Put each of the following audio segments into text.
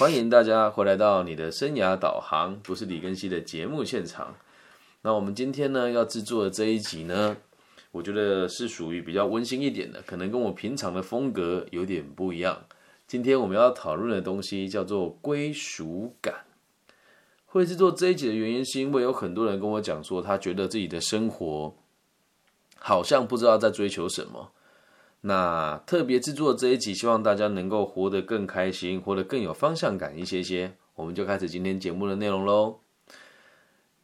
欢迎大家回来到你的生涯导航，不是李根熙的节目现场。那我们今天呢要制作的这一集呢，我觉得是属于比较温馨一点的，可能跟我平常的风格有点不一样。今天我们要讨论的东西叫做归属感。会制作这一集的原因，是因为有很多人跟我讲说，他觉得自己的生活好像不知道在追求什么。那特别制作这一集，希望大家能够活得更开心，活得更有方向感一些些。我们就开始今天节目的内容喽。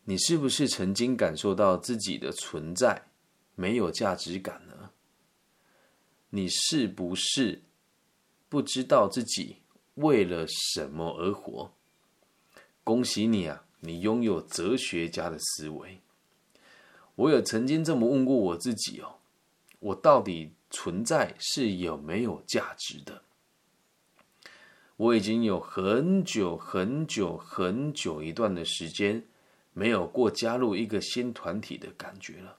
你是不是曾经感受到自己的存在没有价值感呢？你是不是不知道自己为了什么而活？恭喜你啊，你拥有哲学家的思维。我有曾经这么问过我自己哦，我到底？存在是有没有价值的？我已经有很久很久很久一段的时间没有过加入一个新团体的感觉了。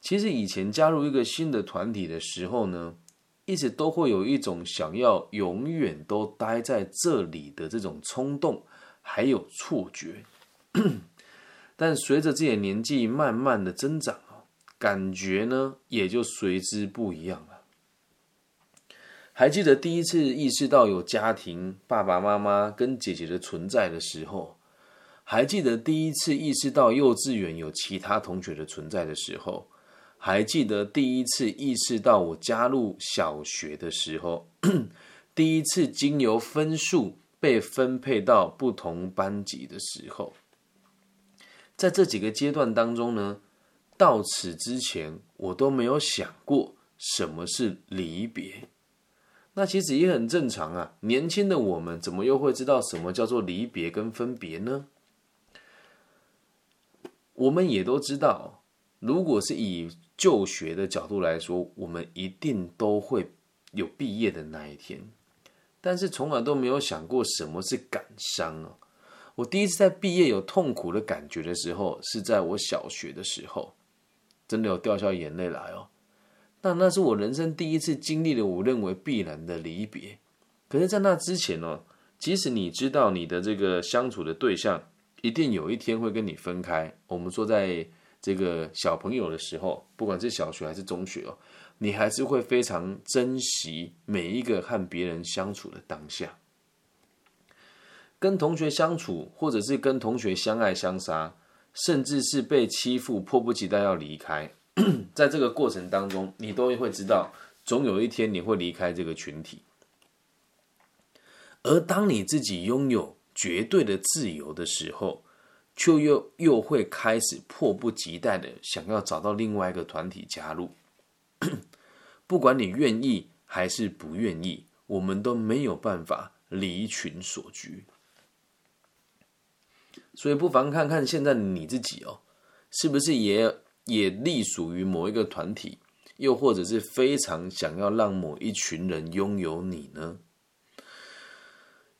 其实以前加入一个新的团体的时候呢，一直都会有一种想要永远都待在这里的这种冲动，还有错觉。但随着自己的年纪慢慢的增长。感觉呢，也就随之不一样了。还记得第一次意识到有家庭、爸爸妈妈跟姐姐的存在的时候，还记得第一次意识到幼稚园有其他同学的存在的时候，还记得第一次意识到我加入小学的时候，第一次经由分数被分配到不同班级的时候，在这几个阶段当中呢？到此之前，我都没有想过什么是离别。那其实也很正常啊。年轻的我们怎么又会知道什么叫做离别跟分别呢？我们也都知道，如果是以就学的角度来说，我们一定都会有毕业的那一天。但是从来都没有想过什么是感伤啊。我第一次在毕业有痛苦的感觉的时候，是在我小学的时候。真的有掉下眼泪来哦，那那是我人生第一次经历了我认为必然的离别。可是，在那之前哦，即使你知道你的这个相处的对象一定有一天会跟你分开，我们说在这个小朋友的时候，不管是小学还是中学哦，你还是会非常珍惜每一个和别人相处的当下。跟同学相处，或者是跟同学相爱相杀。甚至是被欺负，迫不及待要离开。在这个过程当中，你都会知道，总有一天你会离开这个群体。而当你自己拥有绝对的自由的时候，就又又会开始迫不及待的想要找到另外一个团体加入。不管你愿意还是不愿意，我们都没有办法离群所居。所以不妨看看现在你自己哦，是不是也也隶属于某一个团体，又或者是非常想要让某一群人拥有你呢？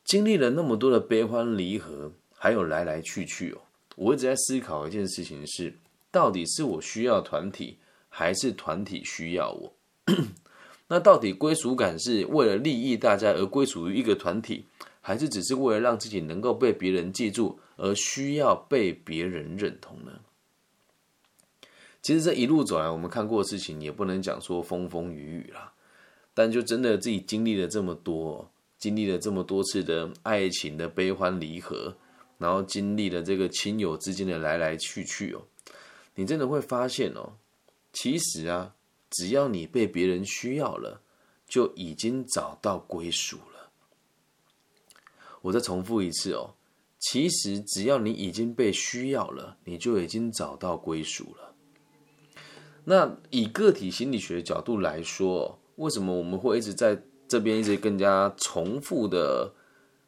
经历了那么多的悲欢离合，还有来来去去哦，我一直在思考一件事情：是到底是我需要团体，还是团体需要我？那到底归属感是为了利益大家而归属于一个团体，还是只是为了让自己能够被别人记住？而需要被别人认同呢？其实这一路走来，我们看过的事情也不能讲说风风雨雨啦。但就真的自己经历了这么多，经历了这么多次的爱情的悲欢离合，然后经历了这个亲友之间的来来去去哦，你真的会发现哦，其实啊，只要你被别人需要了，就已经找到归属了。我再重复一次哦。其实，只要你已经被需要了，你就已经找到归属了。那以个体心理学角度来说，为什么我们会一直在这边一直更加重复的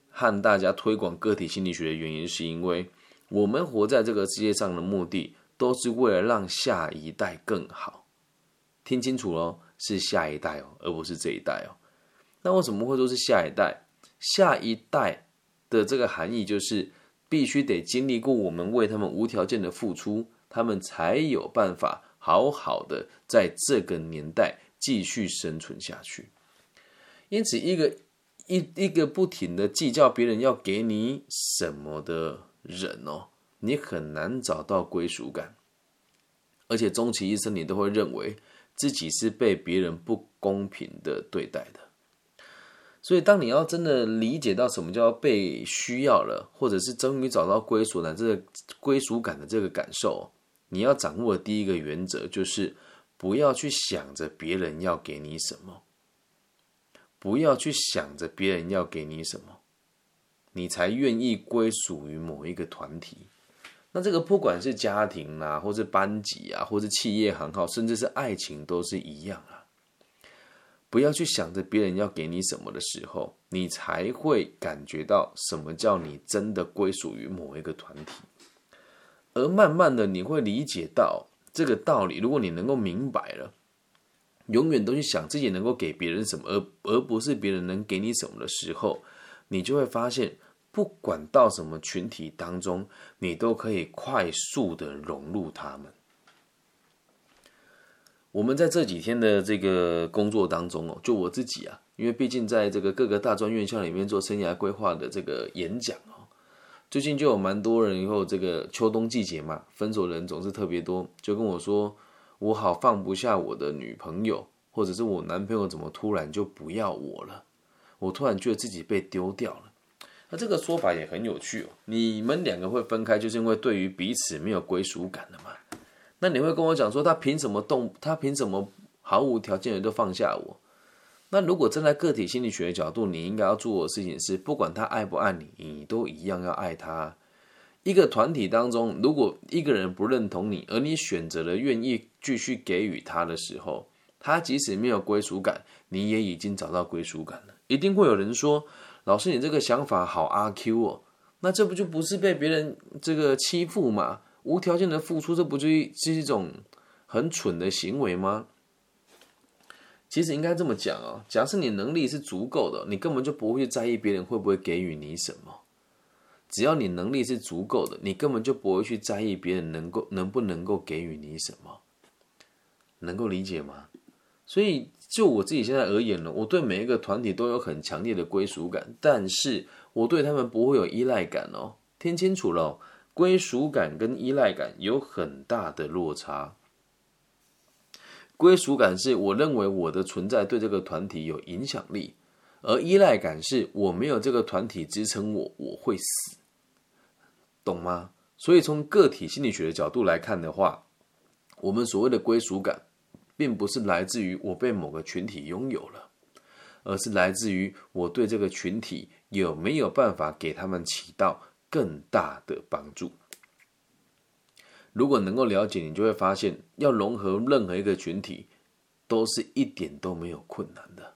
和大家推广个体心理学的原因，是因为我们活在这个世界上的目的，都是为了让下一代更好。听清楚喽，是下一代哦，而不是这一代哦。那为什么会说是下一代？下一代。的这个含义就是，必须得经历过我们为他们无条件的付出，他们才有办法好好的在这个年代继续生存下去。因此，一个一一个不停的计较别人要给你什么的人哦，你很难找到归属感，而且终其一生，你都会认为自己是被别人不公平的对待的。所以，当你要真的理解到什么叫被需要了，或者是终于找到归属感，这个归属感的这个感受，你要掌握的第一个原则就是不要去想着别人要给你什么，不要去想着别人要给你什么，你才愿意归属于某一个团体。那这个不管是家庭啊，或是班级啊，或是企业行号，甚至是爱情，都是一样啊。不要去想着别人要给你什么的时候，你才会感觉到什么叫你真的归属于某一个团体。而慢慢的，你会理解到这个道理。如果你能够明白了，永远都去想自己能够给别人什么，而而不是别人能给你什么的时候，你就会发现，不管到什么群体当中，你都可以快速的融入他们。我们在这几天的这个工作当中哦，就我自己啊，因为毕竟在这个各个大专院校里面做生涯规划的这个演讲哦，最近就有蛮多人，以后这个秋冬季节嘛，分手人总是特别多，就跟我说，我好放不下我的女朋友，或者是我男朋友怎么突然就不要我了，我突然觉得自己被丢掉了。那这个说法也很有趣哦，你们两个会分开，就是因为对于彼此没有归属感了嘛？那你会跟我讲说，他凭什么动？他凭什么毫无条件的就放下我？那如果站在个体心理学的角度，你应该要做的事情是，不管他爱不爱你，你都一样要爱他。一个团体当中，如果一个人不认同你，而你选择了愿意继续给予他的时候，他即使没有归属感，你也已经找到归属感了。一定会有人说，老师，你这个想法好阿 Q 哦，那这不就不是被别人这个欺负吗？无条件的付出，这不就是一种很蠢的行为吗？其实应该这么讲啊，假设你能力是足够的，你根本就不会在意别人会不会给予你什么。只要你能力是足够的，你根本就不会去在意别人能够能不能够给予你什么。能够理解吗？所以就我自己现在而言呢，我对每一个团体都有很强烈的归属感，但是我对他们不会有依赖感哦。听清楚了。归属感跟依赖感有很大的落差。归属感是我认为我的存在对这个团体有影响力，而依赖感是我没有这个团体支撑我，我会死，懂吗？所以从个体心理学的角度来看的话，我们所谓的归属感，并不是来自于我被某个群体拥有了，而是来自于我对这个群体有没有办法给他们起到。更大的帮助。如果能够了解，你就会发现，要融合任何一个群体，都是一点都没有困难的。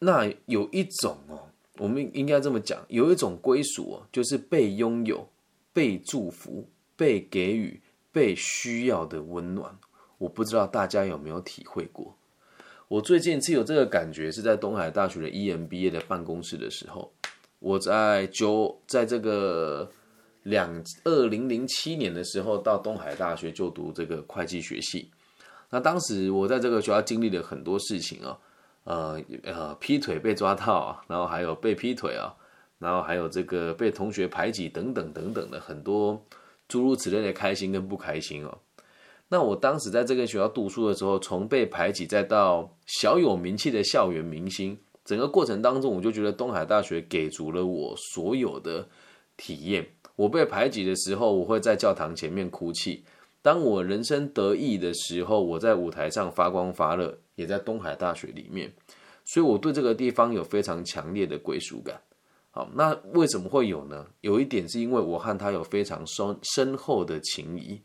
那有一种哦，我们应该这么讲，有一种归属哦，就是被拥有、被祝福、被给予、被需要的温暖。我不知道大家有没有体会过？我最近是有这个感觉，是在东海大学的 EMBA 的办公室的时候。我在九，在这个两二零零七年的时候，到东海大学就读这个会计学系。那当时我在这个学校经历了很多事情啊，呃呃，劈腿被抓到啊，然后还有被劈腿啊，然后还有这个被同学排挤等等等等的很多诸如此类的开心跟不开心哦。那我当时在这个学校读书的时候，从被排挤再到小有名气的校园明星。整个过程当中，我就觉得东海大学给足了我所有的体验。我被排挤的时候，我会在教堂前面哭泣；当我人生得意的时候，我在舞台上发光发热，也在东海大学里面。所以我对这个地方有非常强烈的归属感。好，那为什么会有呢？有一点是因为我和他有非常深深厚的情谊。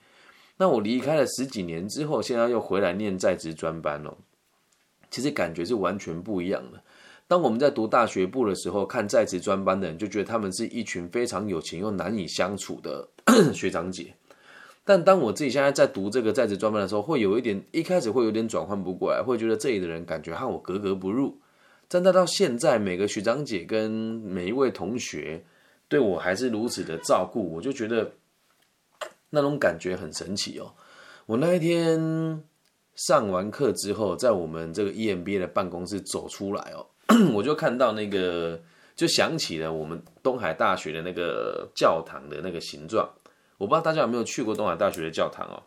那我离开了十几年之后，现在又回来念在职专班了，其实感觉是完全不一样的。当我们在读大学部的时候，看在职专班的人，就觉得他们是一群非常有情又难以相处的 学长姐。但当我自己现在在读这个在职专班的时候，会有一点一开始会有点转换不过来，会觉得这里的人感觉和我格格不入。但到到现在，每个学长姐跟每一位同学对我还是如此的照顾，我就觉得那种感觉很神奇哦。我那一天上完课之后，在我们这个 EMBA 的办公室走出来哦。我就看到那个，就想起了我们东海大学的那个教堂的那个形状。我不知道大家有没有去过东海大学的教堂哦，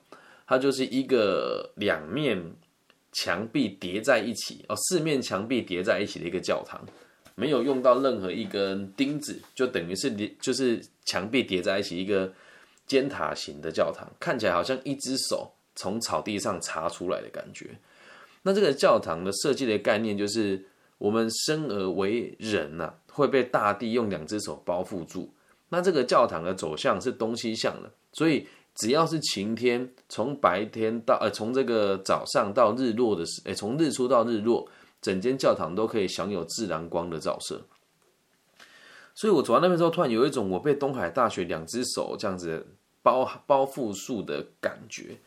它就是一个两面墙壁叠在一起哦，四面墙壁叠在一起的一个教堂，没有用到任何一根钉子，就等于是就是墙壁叠在一起一个尖塔型的教堂，看起来好像一只手从草地上插出来的感觉。那这个教堂的设计的概念就是，我们生而为人呐，会被大地用两只手包覆住。那这个教堂的走向是东西向的，所以只要是晴天，从白天到呃，从这个早上到日落的时，哎，从日出到日落，整间教堂都可以享有自然光的照射。所以我走到那边之后，突然有一种我被东海大学两只手这样子包包覆住的感觉。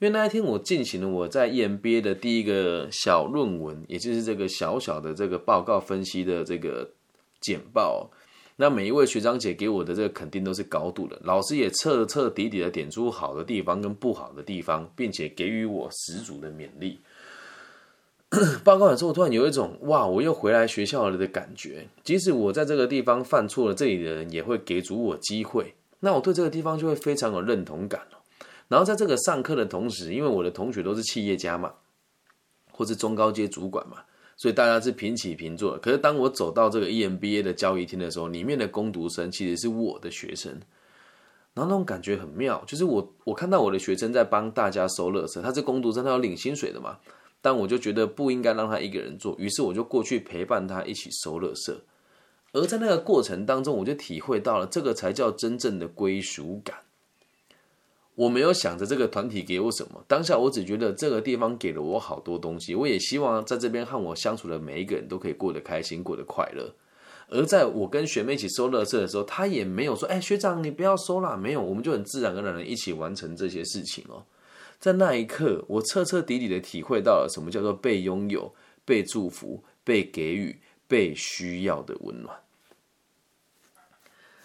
因为那一天我进行了我在 EMBA 的第一个小论文，也就是这个小小的这个报告分析的这个简报。那每一位学长姐给我的这个肯定都是高度的，老师也彻彻底底的点出好的地方跟不好的地方，并且给予我十足的勉励。报告完之后，突然有一种哇，我又回来学校了的感觉。即使我在这个地方犯错了，这里的人也会给足我机会，那我对这个地方就会非常有认同感了。然后在这个上课的同时，因为我的同学都是企业家嘛，或是中高阶主管嘛。所以大家是平起平坐。可是当我走到这个 EMBA 的交易厅的时候，里面的攻读生其实是我的学生，然后那种感觉很妙，就是我我看到我的学生在帮大家收垃圾，他是攻读生，他要领薪水的嘛。但我就觉得不应该让他一个人做，于是我就过去陪伴他一起收垃圾。而在那个过程当中，我就体会到了这个才叫真正的归属感。我没有想着这个团体给我什么，当下我只觉得这个地方给了我好多东西，我也希望在这边和我相处的每一个人都可以过得开心，过得快乐。而在我跟学妹一起收乐色的时候，她也没有说：“哎，学长你不要收啦。”没有，我们就很自然而然的一起完成这些事情哦。在那一刻，我彻彻底底的体会到了什么叫做被拥有、被祝福、被给予、被需要的温暖。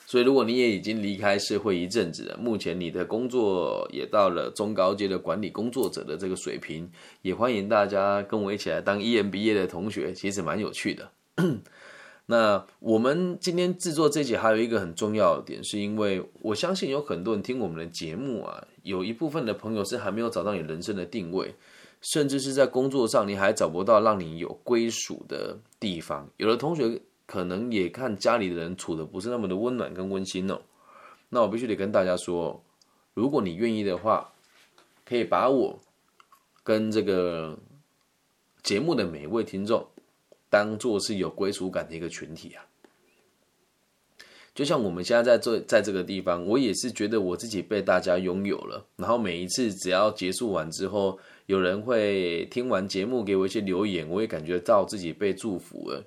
所以，如果你也已经离开社会一阵子了，目前你的工作也到了中高阶的管理工作者的这个水平，也欢迎大家跟我一起来当 EMBA 的同学，其实蛮有趣的。那我们今天制作这集还有一个很重要的点，是因为我相信有很多人听我们的节目啊，有一部分的朋友是还没有找到你人生的定位，甚至是在工作上你还找不到让你有归属的地方。有的同学。可能也看家里的人处的不是那么的温暖跟温馨哦，那我必须得跟大家说，如果你愿意的话，可以把我跟这个节目的每一位听众当做是有归属感的一个群体啊。就像我们现在在这在这个地方，我也是觉得我自己被大家拥有了。然后每一次只要结束完之后，有人会听完节目给我一些留言，我也感觉到自己被祝福了。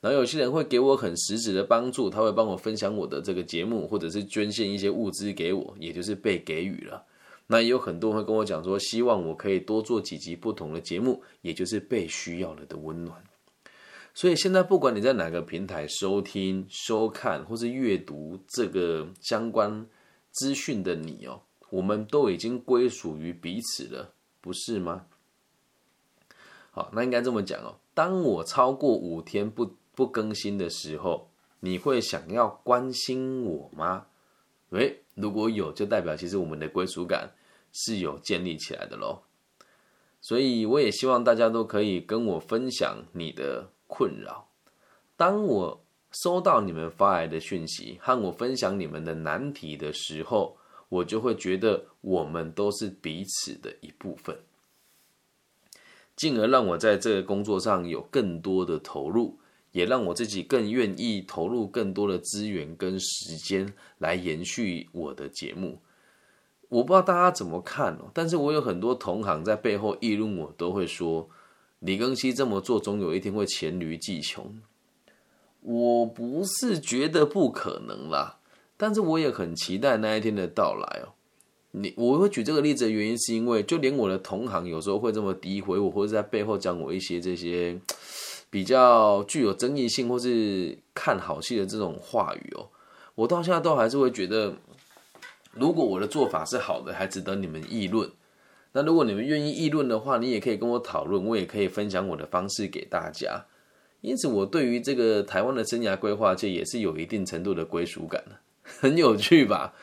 然后有些人会给我很实质的帮助，他会帮我分享我的这个节目，或者是捐献一些物资给我，也就是被给予了。那也有很多人会跟我讲说，希望我可以多做几集不同的节目，也就是被需要了的温暖。所以现在不管你在哪个平台收听、收看或是阅读这个相关资讯的你哦，我们都已经归属于彼此了，不是吗？好，那应该这么讲哦，当我超过五天不。不更新的时候，你会想要关心我吗？诶，如果有，就代表其实我们的归属感是有建立起来的喽。所以我也希望大家都可以跟我分享你的困扰。当我收到你们发来的讯息，和我分享你们的难题的时候，我就会觉得我们都是彼此的一部分，进而让我在这个工作上有更多的投入。也让我自己更愿意投入更多的资源跟时间来延续我的节目。我不知道大家怎么看哦，但是我有很多同行在背后议论我，都会说李庚希这么做，总有一天会黔驴技穷。我不是觉得不可能啦，但是我也很期待那一天的到来哦。你我会举这个例子的原因，是因为就连我的同行有时候会这么诋毁我，或者在背后讲我一些这些。比较具有争议性或是看好戏的这种话语哦，我到现在都还是会觉得，如果我的做法是好的，还值得你们议论。那如果你们愿意议论的话，你也可以跟我讨论，我也可以分享我的方式给大家。因此，我对于这个台湾的生涯规划界也是有一定程度的归属感的，很有趣吧？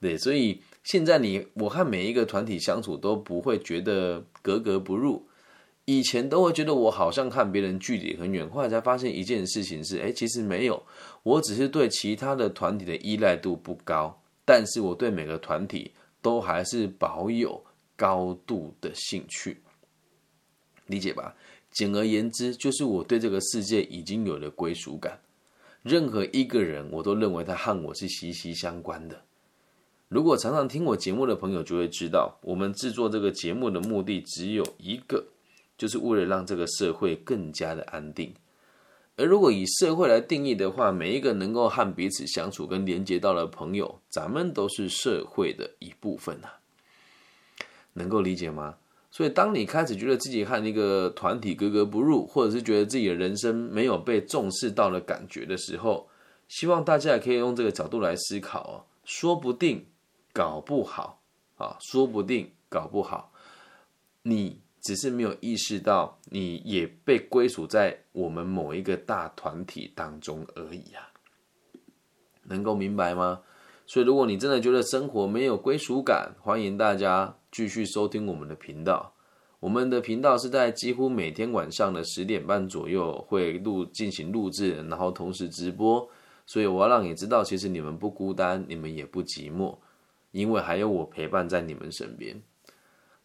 对，所以现在你我和每一个团体相处都不会觉得格格不入，以前都会觉得我好像看别人距离很远，后来才发现一件事情是，哎，其实没有，我只是对其他的团体的依赖度不高，但是我对每个团体都还是保有高度的兴趣，理解吧？简而言之，就是我对这个世界已经有了归属感。任何一个人，我都认为他和我是息息相关的。如果常常听我节目的朋友就会知道，我们制作这个节目的目的只有一个，就是为了让这个社会更加的安定。而如果以社会来定义的话，每一个能够和彼此相处跟连接到的朋友，咱们都是社会的一部分啊。能够理解吗？所以，当你开始觉得自己和那个团体格格不入，或者是觉得自己的人生没有被重视到的感觉的时候，希望大家也可以用这个角度来思考哦。说不定搞不好啊，说不定搞不好，你只是没有意识到，你也被归属在我们某一个大团体当中而已啊。能够明白吗？所以，如果你真的觉得生活没有归属感，欢迎大家继续收听我们的频道。我们的频道是在几乎每天晚上的十点半左右会录进行录制，然后同时直播。所以，我要让你知道，其实你们不孤单，你们也不寂寞，因为还有我陪伴在你们身边。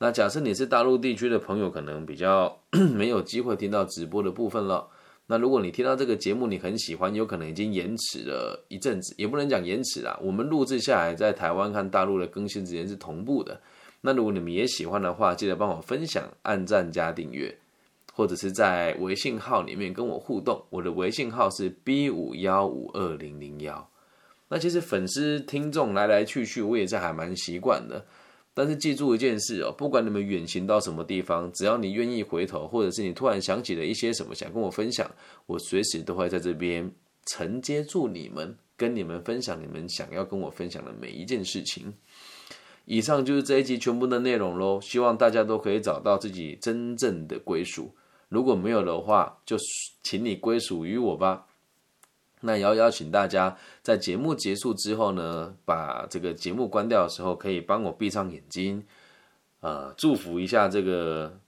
那假设你是大陆地区的朋友，可能比较 没有机会听到直播的部分了。那如果你听到这个节目，你很喜欢，有可能已经延迟了一阵子，也不能讲延迟啦。我们录制下来，在台湾和大陆的更新时间是同步的。那如果你们也喜欢的话，记得帮我分享、按赞加订阅，或者是在微信号里面跟我互动。我的微信号是 B 五幺五二零零幺。那其实粉丝听众来来去去，我也是还蛮习惯的。但是记住一件事哦，不管你们远行到什么地方，只要你愿意回头，或者是你突然想起了一些什么想跟我分享，我随时都会在这边承接住你们，跟你们分享你们想要跟我分享的每一件事情。以上就是这一集全部的内容喽，希望大家都可以找到自己真正的归属。如果没有的话，就请你归属于我吧。那也要邀请大家，在节目结束之后呢，把这个节目关掉的时候，可以帮我闭上眼睛，呃，祝福一下这个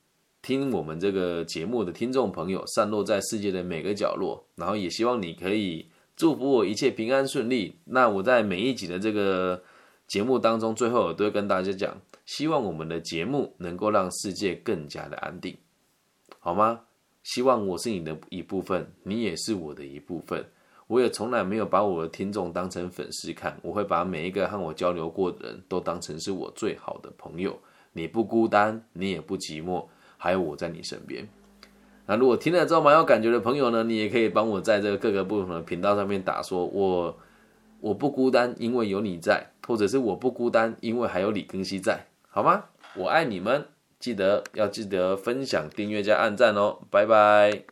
听我们这个节目的听众朋友，散落在世界的每个角落。然后也希望你可以祝福我一切平安顺利。那我在每一集的这个节目当中，最后我都会跟大家讲，希望我们的节目能够让世界更加的安定，好吗？希望我是你的一部分，你也是我的一部分。我也从来没有把我的听众当成粉丝看，我会把每一个和我交流过的人都当成是我最好的朋友。你不孤单，你也不寂寞，还有我在你身边。那如果听了之后蛮有感觉的朋友呢，你也可以帮我在这个各个不同的频道上面打说，我我不孤单，因为有你在，或者是我不孤单，因为还有李根熙在，好吗？我爱你们，记得要记得分享、订阅加按赞哦，拜拜。